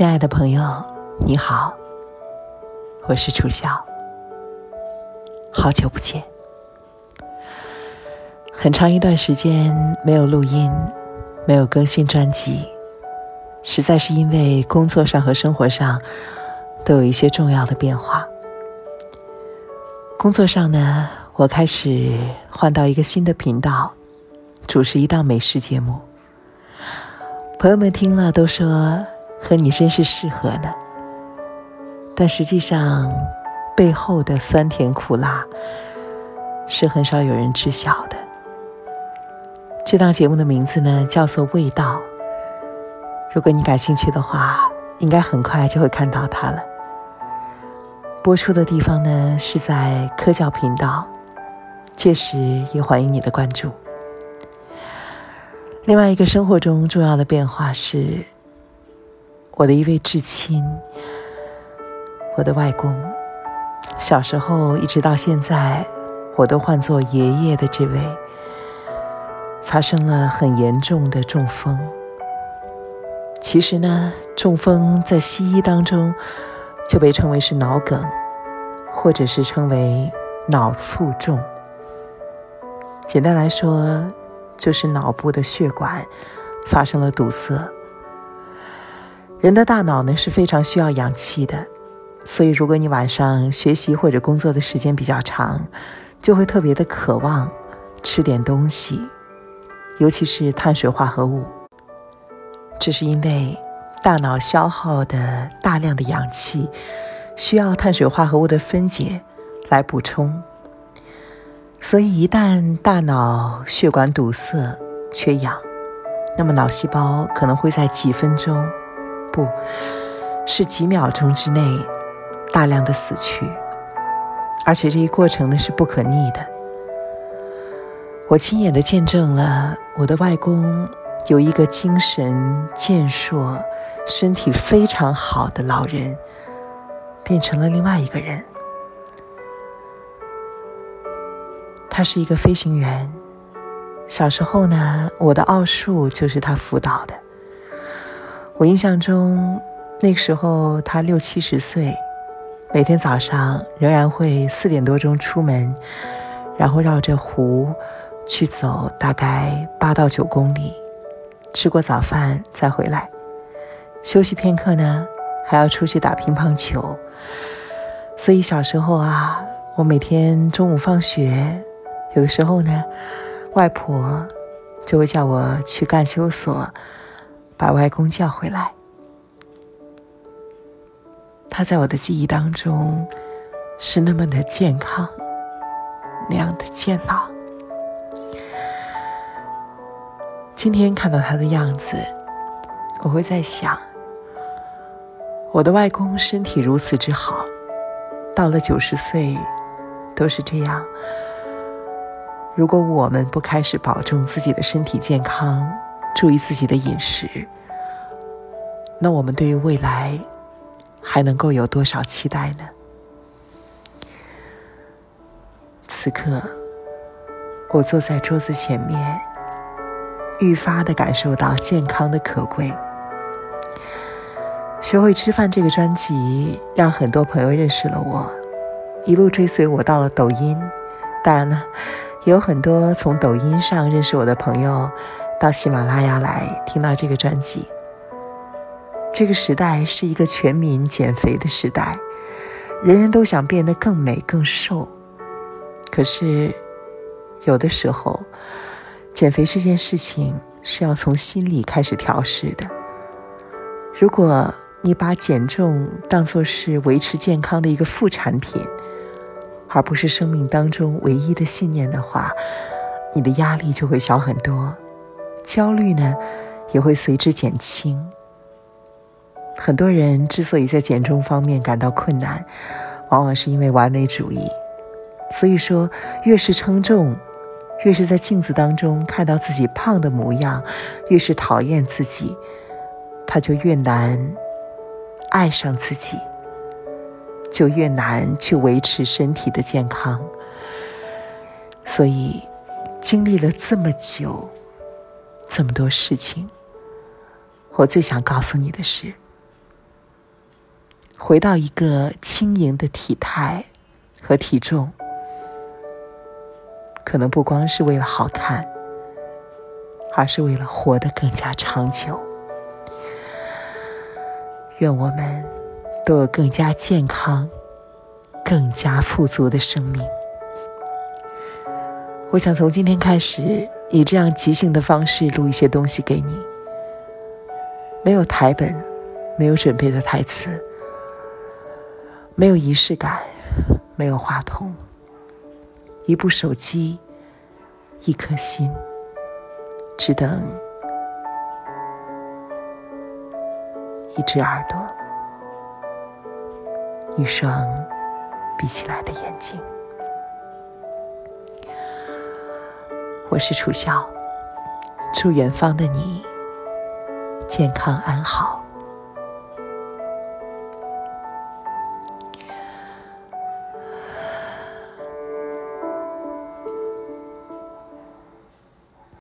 亲爱的朋友，你好，我是楚笑，好久不见，很长一段时间没有录音，没有更新专辑，实在是因为工作上和生活上都有一些重要的变化。工作上呢，我开始换到一个新的频道，主持一档美食节目，朋友们听了都说。和你真是适合呢，但实际上背后的酸甜苦辣是很少有人知晓的。这档节目的名字呢叫做《味道》，如果你感兴趣的话，应该很快就会看到它了。播出的地方呢是在科教频道，届时也欢迎你的关注。另外一个生活中重要的变化是。我的一位至亲，我的外公，小时候一直到现在，我都唤作爷爷的这位，发生了很严重的中风。其实呢，中风在西医当中就被称为是脑梗，或者是称为脑卒中。简单来说，就是脑部的血管发生了堵塞。人的大脑呢是非常需要氧气的，所以如果你晚上学习或者工作的时间比较长，就会特别的渴望吃点东西，尤其是碳水化合物。这是因为大脑消耗的大量的氧气，需要碳水化合物的分解来补充，所以一旦大脑血管堵塞、缺氧，那么脑细胞可能会在几分钟。不是几秒钟之内大量的死去，而且这一过程呢是不可逆的。我亲眼的见证了我的外公由一个精神健硕、身体非常好的老人，变成了另外一个人。他是一个飞行员，小时候呢，我的奥数就是他辅导的。我印象中，那个时候他六七十岁，每天早上仍然会四点多钟出门，然后绕着湖去走大概八到九公里，吃过早饭再回来，休息片刻呢，还要出去打乒乓球。所以小时候啊，我每天中午放学，有的时候呢，外婆就会叫我去干休所。把外公叫回来，他在我的记忆当中是那么的健康，那样的健朗。今天看到他的样子，我会在想，我的外公身体如此之好，到了九十岁都是这样。如果我们不开始保重自己的身体健康，注意自己的饮食，那我们对于未来还能够有多少期待呢？此刻，我坐在桌子前面，愈发的感受到健康的可贵。学会吃饭这个专辑，让很多朋友认识了我，一路追随我到了抖音。当然了，有很多从抖音上认识我的朋友。到喜马拉雅来听到这个专辑。这个时代是一个全民减肥的时代，人人都想变得更美更瘦。可是，有的时候，减肥这件事情是要从心里开始调试的。如果你把减重当作是维持健康的一个副产品，而不是生命当中唯一的信念的话，你的压力就会小很多。焦虑呢，也会随之减轻。很多人之所以在减重方面感到困难，往往是因为完美主义。所以说，越是称重，越是在镜子当中看到自己胖的模样，越是讨厌自己，他就越难爱上自己，就越难去维持身体的健康。所以，经历了这么久。这么多事情，我最想告诉你的是，回到一个轻盈的体态和体重，可能不光是为了好看，而是为了活得更加长久。愿我们都有更加健康、更加富足的生命。我想从今天开始，以这样即兴的方式录一些东西给你，没有台本，没有准备的台词。没有仪式感，没有话筒，一部手机，一颗心，只等一只耳朵，一双闭起来的眼睛。我是楚笑，祝远方的你健康安好。